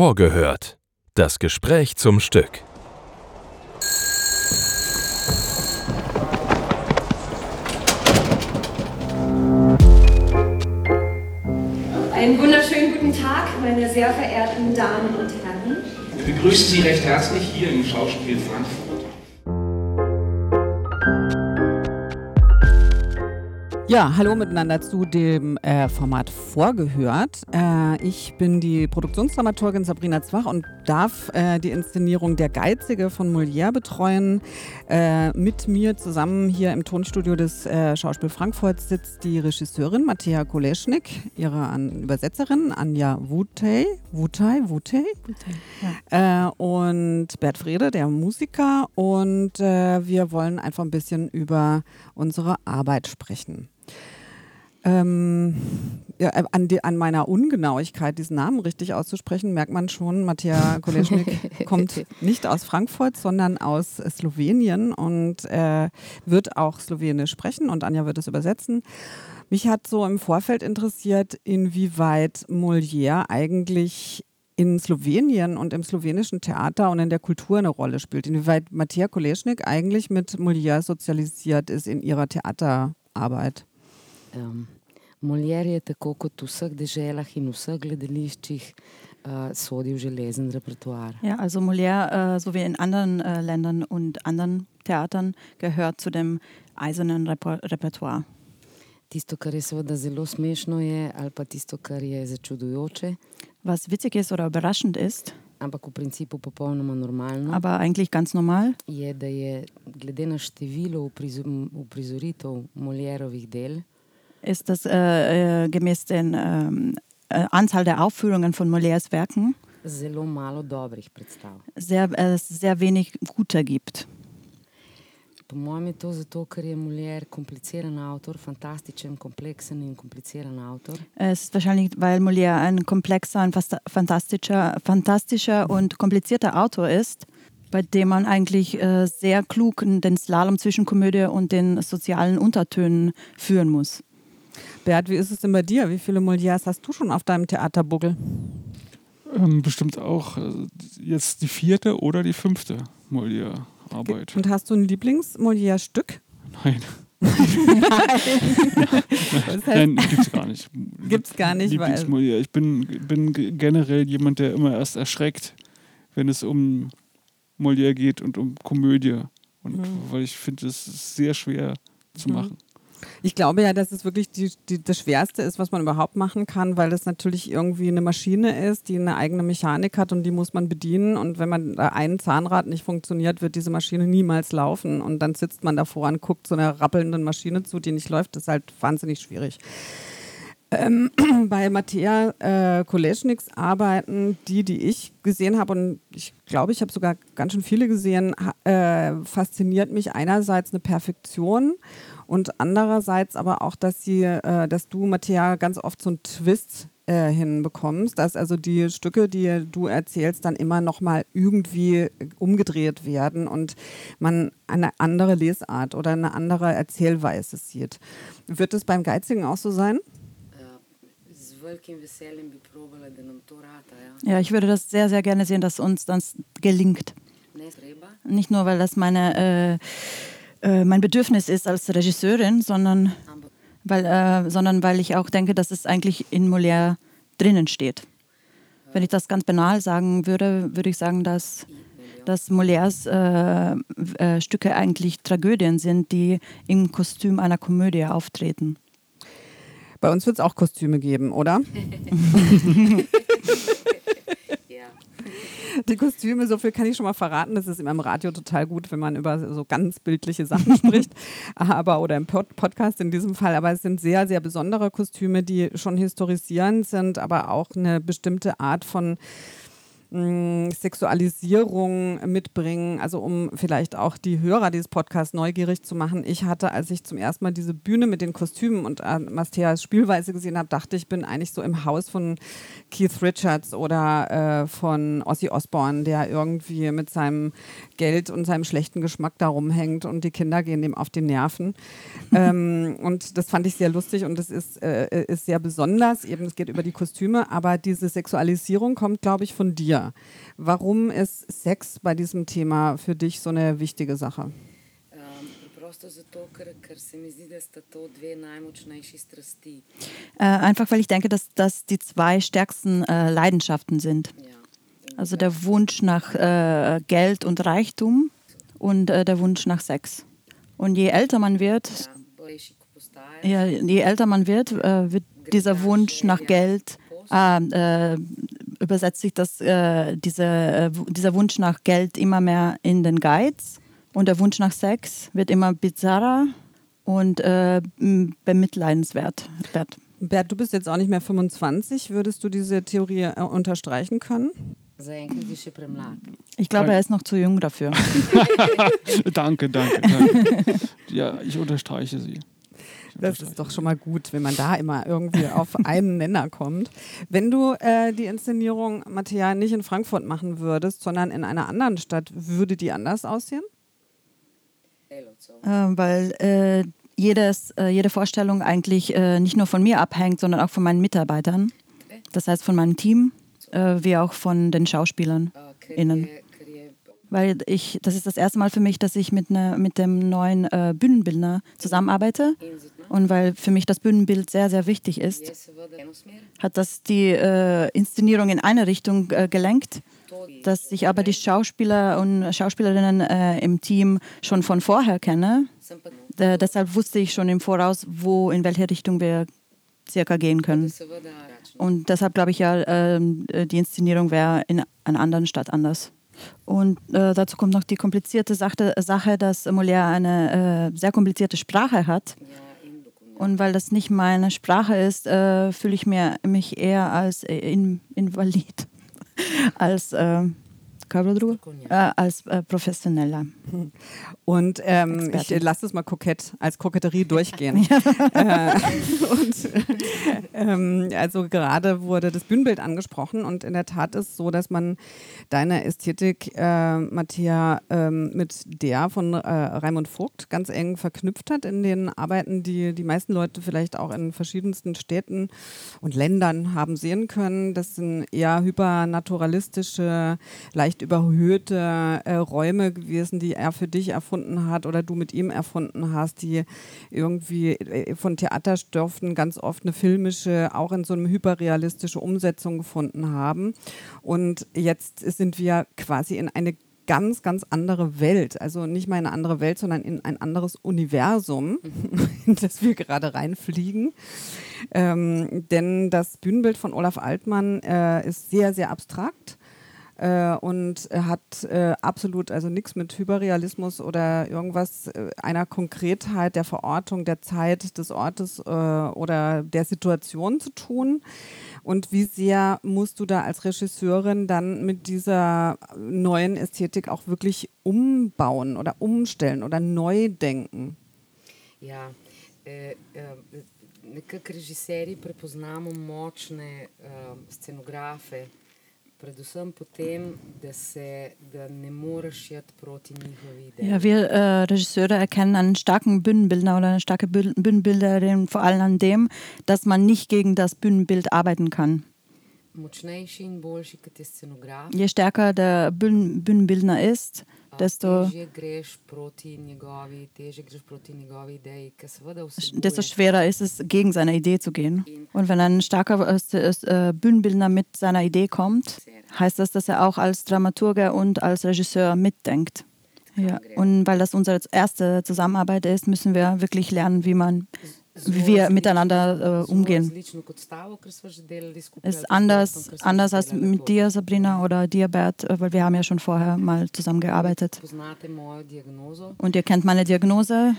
Vorgehört. Das Gespräch zum Stück. Einen wunderschönen guten Tag, meine sehr verehrten Damen und Herren. Wir begrüßen Sie recht herzlich hier im Schauspiel Frankfurt. Ja, hallo miteinander zu dem äh, Format Vorgehört. Äh, ich bin die Produktionsdramaturgin Sabrina Zwach und darf äh, die Inszenierung Der Geizige von Molière betreuen. Äh, mit mir zusammen hier im Tonstudio des äh, Schauspiel Frankfurt sitzt die Regisseurin Mattea Koleschnik, ihre An Übersetzerin Anja Wutey, Wutey, Wutey, ja. Äh, und Bert Frede, der Musiker. Und wir wollen einfach ein bisschen über unsere Arbeit sprechen. Ähm, ja, äh, an, die, an, meiner Ungenauigkeit, diesen Namen richtig auszusprechen, merkt man schon, Matija Koleschnik kommt nicht aus Frankfurt, sondern aus Slowenien und äh, wird auch Slowenisch sprechen und Anja wird es übersetzen. Mich hat so im Vorfeld interessiert, inwieweit Molière eigentlich in Slowenien und im slowenischen Theater und in der Kultur eine Rolle spielt. Inwieweit Matija Koleschnik eigentlich mit Molière sozialisiert ist in ihrer Theaterarbeit. Um, Molière je tako kot v vseh deželah in vseh gledališčih uh, sodi v železen repertoar. Ja, also Molière, uh, so wie in anderen uh, Ländern und anderen Theatern, gehört zu dem eisernen Reper Repertoire. Tisto, kar je seveda zelo smešno, je, ali pa tisto, kar je začudujoče. Was witzig ist oder überraschend ist, ampak v principu popolnoma normalno. Aber eigentlich ganz normal. Je, da je glede na število uprizoritev Molierovih del, ist das äh, äh, gemäß den ähm, äh, Anzahl der Aufführungen von Molières Werken. Sehr, äh, sehr wenig guter gibt. Po mojem je to zato, ker je Molière kompliciran Autor, fantastičen, komplexen in kompliciran Autor. Es ist wahrscheinlich, weil Molière ein komplexer, ein fantastischer, fantastischer und komplizierter Autor ist, bei dem man eigentlich äh, sehr klug den Slalom zwischen Komödie und den sozialen Untertönen führen muss. Bert, wie ist es denn bei dir? Wie viele Molières hast du schon auf deinem Theaterbuckel? Ähm, bestimmt auch äh, jetzt die vierte oder die fünfte Molière-Arbeit. Und hast du ein Lieblings-Molière-Stück? Nein. Nein. das heißt, Nein, gibt's gar nicht. Gibt's gar nicht, -Molière. Ich bin, bin generell jemand, der immer erst erschreckt, wenn es um Molière geht und um Komödie. Und mhm. weil ich finde, es ist sehr schwer zu mhm. machen. Ich glaube ja, dass es wirklich die, die, das Schwerste ist, was man überhaupt machen kann, weil es natürlich irgendwie eine Maschine ist, die eine eigene Mechanik hat und die muss man bedienen. Und wenn man da ein Zahnrad nicht funktioniert, wird diese Maschine niemals laufen. Und dann sitzt man davor und guckt so einer rappelnden Maschine zu, die nicht läuft. Das ist halt wahnsinnig schwierig. Ähm, bei Mattea äh, Koleschniks Arbeiten, die, die ich gesehen habe, und ich glaube, ich habe sogar ganz schön viele gesehen, äh, fasziniert mich einerseits eine Perfektion und andererseits aber auch, dass sie, äh, dass du, Mattea, ganz oft so einen Twist äh, hinbekommst, dass also die Stücke, die du erzählst, dann immer nochmal irgendwie umgedreht werden und man eine andere Lesart oder eine andere Erzählweise sieht. Wird es beim Geizigen auch so sein? Ja, ich würde das sehr, sehr gerne sehen, dass uns das gelingt. Nicht nur, weil das meine äh, äh, mein Bedürfnis ist als Regisseurin, sondern weil, äh, sondern weil ich auch denke, dass es eigentlich in Molière drinnen steht. Wenn ich das ganz banal sagen würde, würde ich sagen, dass, dass Molières äh, äh, Stücke eigentlich Tragödien sind, die im Kostüm einer Komödie auftreten. Bei uns wird es auch Kostüme geben, oder? die Kostüme, so viel kann ich schon mal verraten. Das ist immer im Radio total gut, wenn man über so ganz bildliche Sachen spricht. Aber, oder im Pod Podcast in diesem Fall. Aber es sind sehr, sehr besondere Kostüme, die schon historisierend sind, aber auch eine bestimmte Art von mh, Sexualisierung mitbringen, also um vielleicht auch die Hörer dieses Podcasts neugierig zu machen. Ich hatte, als ich zum ersten Mal diese Bühne mit den Kostümen und äh, Masteas Spielweise gesehen habe, dachte ich, bin eigentlich so im Haus von Keith Richards oder äh, von Ozzy Osbourne, der irgendwie mit seinem Geld und seinem schlechten Geschmack da rumhängt und die Kinder gehen dem auf die Nerven. ähm, und das fand ich sehr lustig und das ist, äh, ist sehr besonders. Eben, es geht über die Kostüme, aber diese Sexualisierung kommt, glaube ich, von dir. Warum ist Sex bei diesem Thema für dich so eine wichtige Sache? Äh, einfach weil ich denke, dass das die zwei stärksten äh, Leidenschaften sind. Also der Wunsch nach äh, Geld und Reichtum und äh, der Wunsch nach Sex. Und je älter man wird, ja, je älter man wird, äh, wird dieser Wunsch nach Geld äh, übersetzt sich das, äh, diese, äh, dieser Wunsch nach Geld immer mehr in den Geiz und der Wunsch nach Sex wird immer bizarrer und äh, bemitleidenswert. Bert. Bert, du bist jetzt auch nicht mehr 25. Würdest du diese Theorie äh, unterstreichen können? Ich glaube, er ist noch zu jung dafür. danke, danke, danke. Ja, ich unterstreiche sie. Das ist doch schon mal gut, wenn man da immer irgendwie auf einen Nenner kommt. Wenn du äh, die Inszenierung, Matthäa, nicht in Frankfurt machen würdest, sondern in einer anderen Stadt, würde die anders aussehen? Äh, weil äh, jedes, äh, jede Vorstellung eigentlich äh, nicht nur von mir abhängt, sondern auch von meinen Mitarbeitern. Das heißt von meinem Team, äh, wie auch von den Schauspielern. Innen weil ich, das ist das erste Mal für mich, dass ich mit, ne, mit dem neuen äh, Bühnenbildner zusammenarbeite. Und weil für mich das Bühnenbild sehr, sehr wichtig ist, hat das die äh, Inszenierung in eine Richtung äh, gelenkt, dass ich aber die Schauspieler und Schauspielerinnen äh, im Team schon von vorher kenne. deshalb wusste ich schon im Voraus, wo, in welche Richtung wir circa gehen können. Und deshalb glaube ich ja, ähm, die Inszenierung wäre in einer anderen Stadt anders. Und äh, dazu kommt noch die komplizierte Sache, Sache dass Molière eine äh, sehr komplizierte Sprache hat. Und weil das nicht meine Sprache ist, äh, fühle ich mir, mich eher als äh, in, Invalid, als äh, äh, als äh, Professioneller. Und ähm, ich lasse es mal kokett, als Koketterie durchgehen. äh, und, ähm, also gerade wurde das Bühnenbild angesprochen und in der Tat ist es so, dass man deine Ästhetik, äh, Matthäa, ähm, mit der von äh, Raimund Vogt ganz eng verknüpft hat in den Arbeiten, die die meisten Leute vielleicht auch in verschiedensten Städten und Ländern haben sehen können. Das sind eher hypernaturalistische, leicht leicht überhöhte äh, Räume gewesen, die er für dich erfunden hat oder du mit ihm erfunden hast, die irgendwie äh, von Theaterstoffen ganz oft eine filmische, auch in so einem hyperrealistische Umsetzung gefunden haben. Und jetzt sind wir quasi in eine ganz, ganz andere Welt. Also nicht mal eine andere Welt, sondern in ein anderes Universum, in das wir gerade reinfliegen. Ähm, denn das Bühnenbild von Olaf Altmann äh, ist sehr, sehr abstrakt äh, und hat äh, absolut also nichts mit Hyperrealismus oder irgendwas äh, einer Konkretheit der Verortung, der Zeit, des Ortes äh, oder der Situation zu tun. Und wie sehr musst du da als Regisseurin dann mit dieser neuen Ästhetik auch wirklich umbauen oder umstellen oder neu denken? Ja, äh, äh nekako režiserji prepoznamo močne uh, scenografe, predvsem potem, da, se, da ne moreš jet proti njihovi ideji. Ja, wir äh, Regisseure erkennen einen starken Bühnenbildner oder eine starke Bühnenbilderin vor allem an dem, dass man nicht gegen das Bühnenbild arbeiten kann. Je stärker der Bühnenbildner ist, desto, desto schwerer ist es, gegen seine Idee zu gehen. Und wenn ein starker äh, Bühnenbildner mit seiner Idee kommt, heißt das, dass er auch als Dramaturger und als Regisseur mitdenkt. Ja. Und weil das unsere erste Zusammenarbeit ist, müssen wir wirklich lernen, wie man wir miteinander äh, umgehen. Es ist anders, anders als mit dir, Sabrina, oder dir, Bert, äh, weil wir haben ja schon vorher mal zusammengearbeitet. Und ihr kennt meine Diagnose.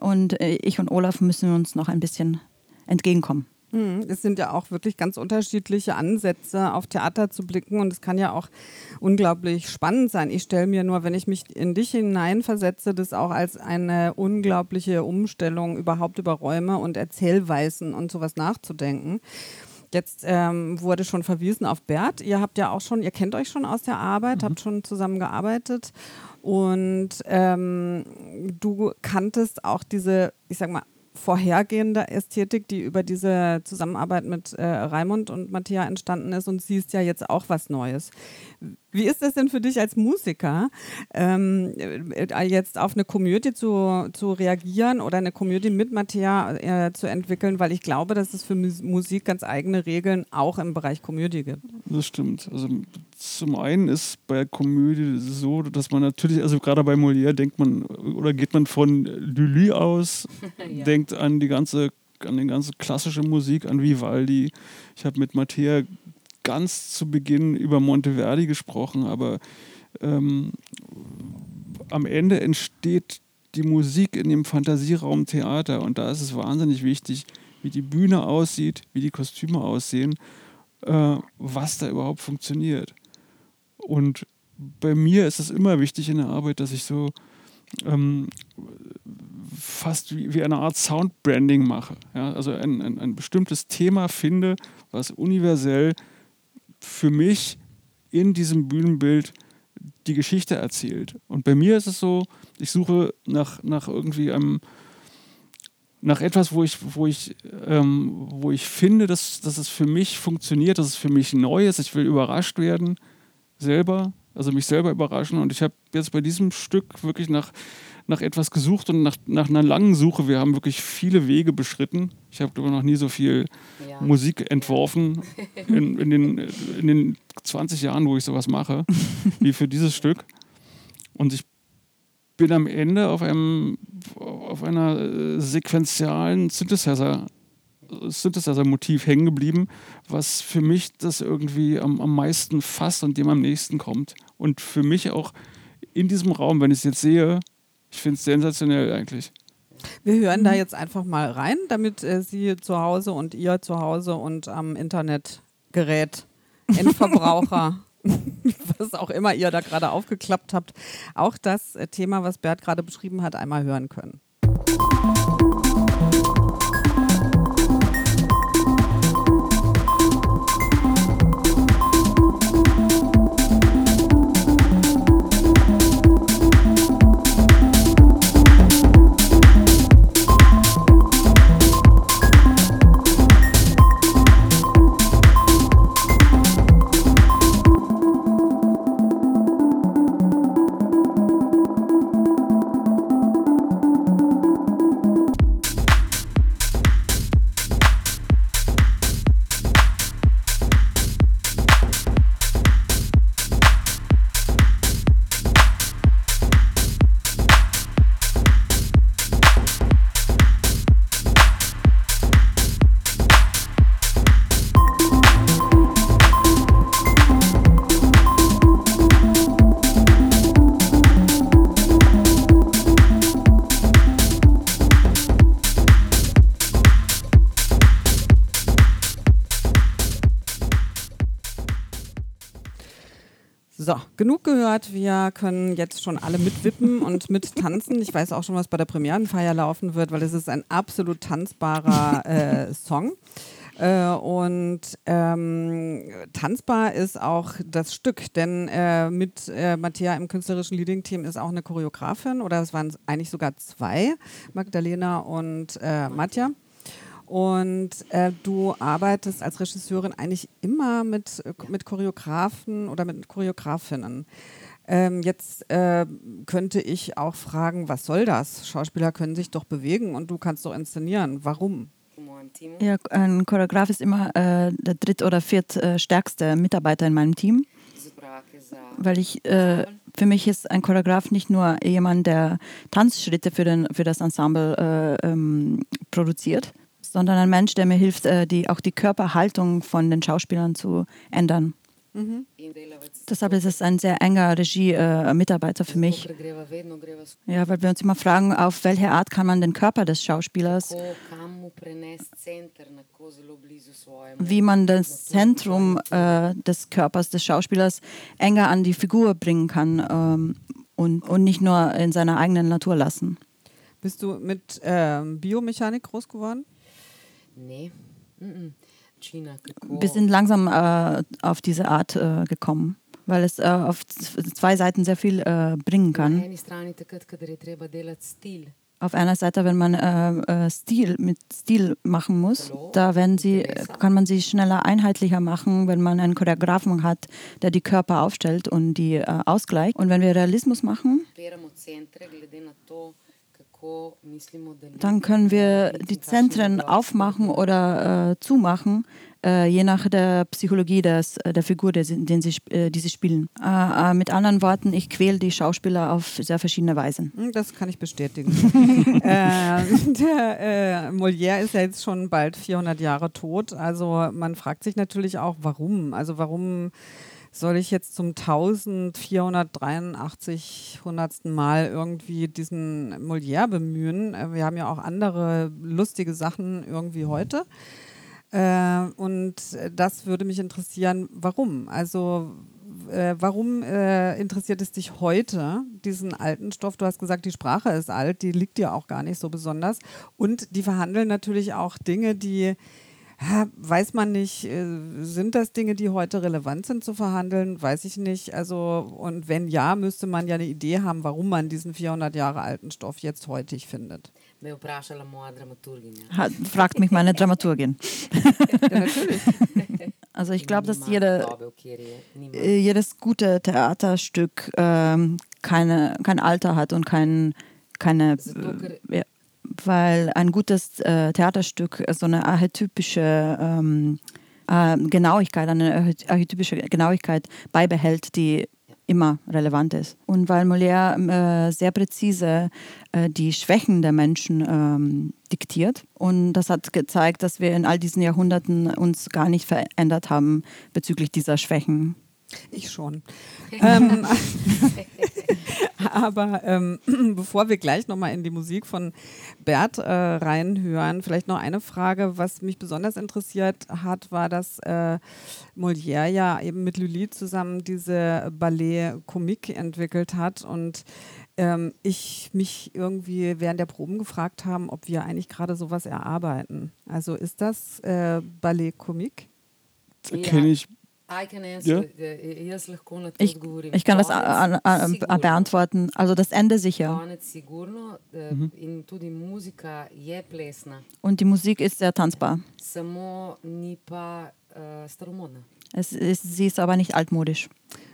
Und äh, ich und Olaf müssen uns noch ein bisschen entgegenkommen. Mhm. Es sind ja auch wirklich ganz unterschiedliche Ansätze, auf Theater zu blicken und es kann ja auch unglaublich spannend sein. Ich stelle mir nur, wenn ich mich in dich hineinversetze, das auch als eine unglaubliche Umstellung überhaupt über Räume und Erzählweisen und sowas nachzudenken. Jetzt ähm, wurde schon verwiesen auf Bert. Ihr habt ja auch schon, ihr kennt euch schon aus der Arbeit, mhm. habt schon zusammen gearbeitet und ähm, du kanntest auch diese, ich sag mal, vorhergehende Ästhetik, die über diese Zusammenarbeit mit äh, Raimund und Matthäa entstanden ist und siehst ja jetzt auch was Neues. Wie ist es denn für dich als Musiker, ähm, äh, jetzt auf eine Komödie zu, zu reagieren oder eine Komödie mit Matthäa äh, zu entwickeln? Weil ich glaube, dass es für Musik ganz eigene Regeln auch im Bereich Komödie gibt. Das stimmt. Also zum einen ist bei Komödie so, dass man natürlich, also gerade bei Molière denkt man oder geht man von Lully aus, ja. denkt an die ganze an die ganze klassische Musik, an Vivaldi. Ich habe mit Matthäa ganz zu Beginn über Monteverdi gesprochen, aber ähm, am Ende entsteht die Musik in dem Fantasieraum Theater und da ist es wahnsinnig wichtig, wie die Bühne aussieht, wie die Kostüme aussehen, äh, was da überhaupt funktioniert. Und bei mir ist es immer wichtig in der Arbeit, dass ich so ähm, fast wie, wie, eine Art Soundbranding mache. Ja? Also ein, ein, ein bestimmtes Thema finde, was universell für mich in diesem Bühnenbild die Geschichte erzählt. Und bei mir ist es so, ich suche nach, nach irgendwie einem, nach etwas, wo ich, wo ich, ähm, wo ich finde, dass, dass es für mich funktioniert, dass es für mich neu ist. Ich will überrascht werden selber, also mich selber überraschen. Und ich habe jetzt bei diesem Stück wirklich nach nach etwas gesucht und nach, nach einer langen Suche. Wir haben wirklich viele Wege beschritten. Ich habe noch nie so viel ja. Musik entworfen in, in, den, in den 20 Jahren, wo ich sowas mache, wie für dieses Stück. Und ich bin am Ende auf einem auf einer äh, sequenzialen Synthesizer Synthesizer-Motiv hängen geblieben, was für mich das irgendwie am, am meisten fasst und dem am nächsten kommt. Und für mich auch in diesem Raum, wenn ich es jetzt sehe, ich finde es sensationell eigentlich. Wir hören da jetzt einfach mal rein, damit äh, Sie zu Hause und ihr zu Hause und am Internetgerät, Endverbraucher, was auch immer ihr da gerade aufgeklappt habt, auch das äh, Thema, was Bert gerade beschrieben hat, einmal hören können. Gehört. Wir können jetzt schon alle mitwippen und mittanzen. Ich weiß auch schon, was bei der Premierenfeier laufen wird, weil es ist ein absolut tanzbarer äh, Song. Äh, und ähm, tanzbar ist auch das Stück, denn äh, mit äh, Matthäa im künstlerischen Leading-Team ist auch eine Choreografin oder es waren eigentlich sogar zwei, Magdalena und äh, Matja. Und äh, du arbeitest als Regisseurin eigentlich immer mit, mit Choreografen oder mit Choreografinnen. Ähm, jetzt äh, könnte ich auch fragen, was soll das? Schauspieler können sich doch bewegen und du kannst doch inszenieren. Warum? Ja, ein Choreograf ist immer äh, der dritt- oder viertstärkste äh, Mitarbeiter in meinem Team. Weil ich, äh, für mich ist ein Choreograf nicht nur jemand, der Tanzschritte für, den, für das Ensemble äh, ähm, produziert, sondern ein Mensch, der mir hilft, äh, die, auch die Körperhaltung von den Schauspielern zu ändern. Mhm. Deshalb ist es ein sehr enger Regie-Mitarbeiter äh, für mich. Ja, weil wir uns immer fragen, auf welche Art kann man den Körper des Schauspielers wie man das Zentrum äh, des Körpers des Schauspielers enger an die Figur bringen kann ähm, und, und nicht nur in seiner eigenen Natur lassen. Bist du mit ähm, Biomechanik groß geworden? Nee. Wir sind langsam äh, auf diese Art äh, gekommen, weil es äh, auf zwei Seiten sehr viel äh, bringen kann. Auf einer Seite, wenn man äh, äh, Stil mit Stil machen muss, da werden sie, kann man sie schneller einheitlicher machen, wenn man einen Choreografen hat, der die Körper aufstellt und die ausgleicht. Und wenn wir Realismus machen, dann können wir die Zentren aufmachen oder äh, zumachen, äh, je nach der Psychologie des, der Figur, der, den sie, äh, die sie spielen. Äh, äh, mit anderen Worten, ich quäle die Schauspieler auf sehr verschiedene Weisen. Hm, das kann ich bestätigen. Äh, der Molière ist ja jetzt schon bald 400 Jahre tot. Also man fragt sich natürlich auch, warum. Also warum soll ich jetzt zum 1483 hundertsten Mal irgendwie diesen Molière bemühen? Äh, wir haben ja auch andere lustige Sachen irgendwie heute. Äh, und das würde mich interessieren, warum? Also äh, warum äh, interessiert es dich heute, diesen alten Stoff? Du hast gesagt, die Sprache ist alt, die liegt dir auch gar nicht so besonders. Und die verhandeln natürlich auch Dinge, die weiß man nicht, äh, sind das Dinge, die heute relevant sind zu verhandeln? Weiß ich nicht. Also, und wenn ja, müsste man ja eine Idee haben, warum man diesen 400 Jahre alten Stoff jetzt heutig findet. Hat, fragt mich meine Dramaturgin. ja, natürlich. Also ich glaube, dass jede, äh, jedes gute Theaterstück ähm, keine, kein Alter hat und kein, keine, äh, weil ein gutes äh, Theaterstück so eine archetypische ähm, äh, Genauigkeit, eine archetypische Genauigkeit beibehält, die immer relevant ist. Und weil Molière äh, sehr präzise äh, die Schwächen der Menschen ähm, diktiert. Und das hat gezeigt, dass wir in all diesen Jahrhunderten uns gar nicht verändert haben bezüglich dieser Schwächen. Ich schon. ähm, aber ähm, bevor wir gleich nochmal in die Musik von Bert äh, reinhören, vielleicht noch eine Frage, was mich besonders interessiert hat, war, dass äh, Molière ja eben mit Lully zusammen diese Ballet Comique entwickelt hat und ähm, ich mich irgendwie während der Proben gefragt haben, ob wir eigentlich gerade sowas erarbeiten. Also ist das äh, Ballet Comique? Kenne ich ja? Ich, ich kann das an, an, an beantworten. Also das Ende sicher. Mhm. Und die Musik ist sehr tanzbar. Es ist, sie ist aber nicht altmodisch.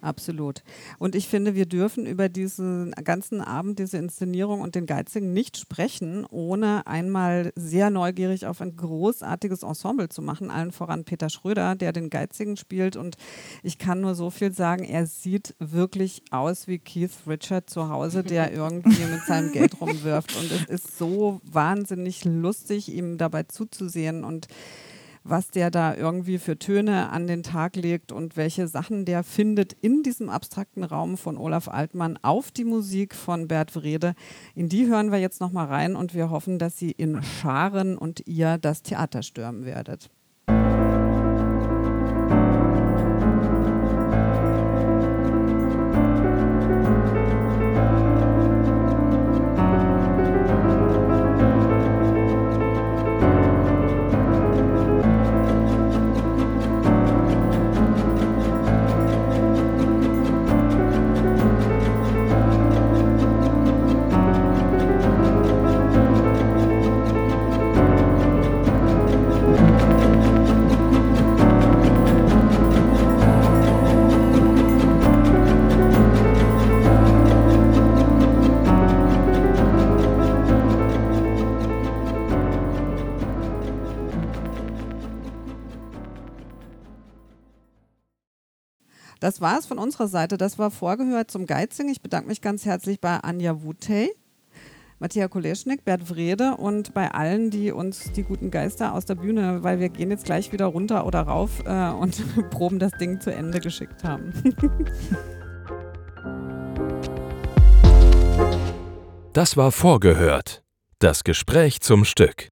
Absolut. Und ich finde, wir dürfen über diesen ganzen Abend, diese Inszenierung und den Geizigen nicht sprechen, ohne einmal sehr neugierig auf ein großartiges Ensemble zu machen. Allen voran Peter Schröder, der den Geizigen spielt. Und ich kann nur so viel sagen, er sieht wirklich aus wie Keith Richard zu Hause, der irgendwie mit seinem Geld rumwirft. Und es ist so wahnsinnig lustig, ihm dabei zuzusehen. Und was der da irgendwie für Töne an den Tag legt und welche Sachen der findet in diesem abstrakten Raum von Olaf Altmann auf die Musik von Bert Wrede. In die hören wir jetzt nochmal rein und wir hoffen, dass Sie in Scharen und ihr das Theater stürmen werdet. Das war es von unserer Seite. Das war vorgehört zum Geizing. Ich bedanke mich ganz herzlich bei Anja Wutey, Matthias Koleschnik, Bert Wrede und bei allen, die uns die guten Geister aus der Bühne, weil wir gehen jetzt gleich wieder runter oder rauf äh, und proben das Ding zu Ende geschickt haben. das war vorgehört. Das Gespräch zum Stück.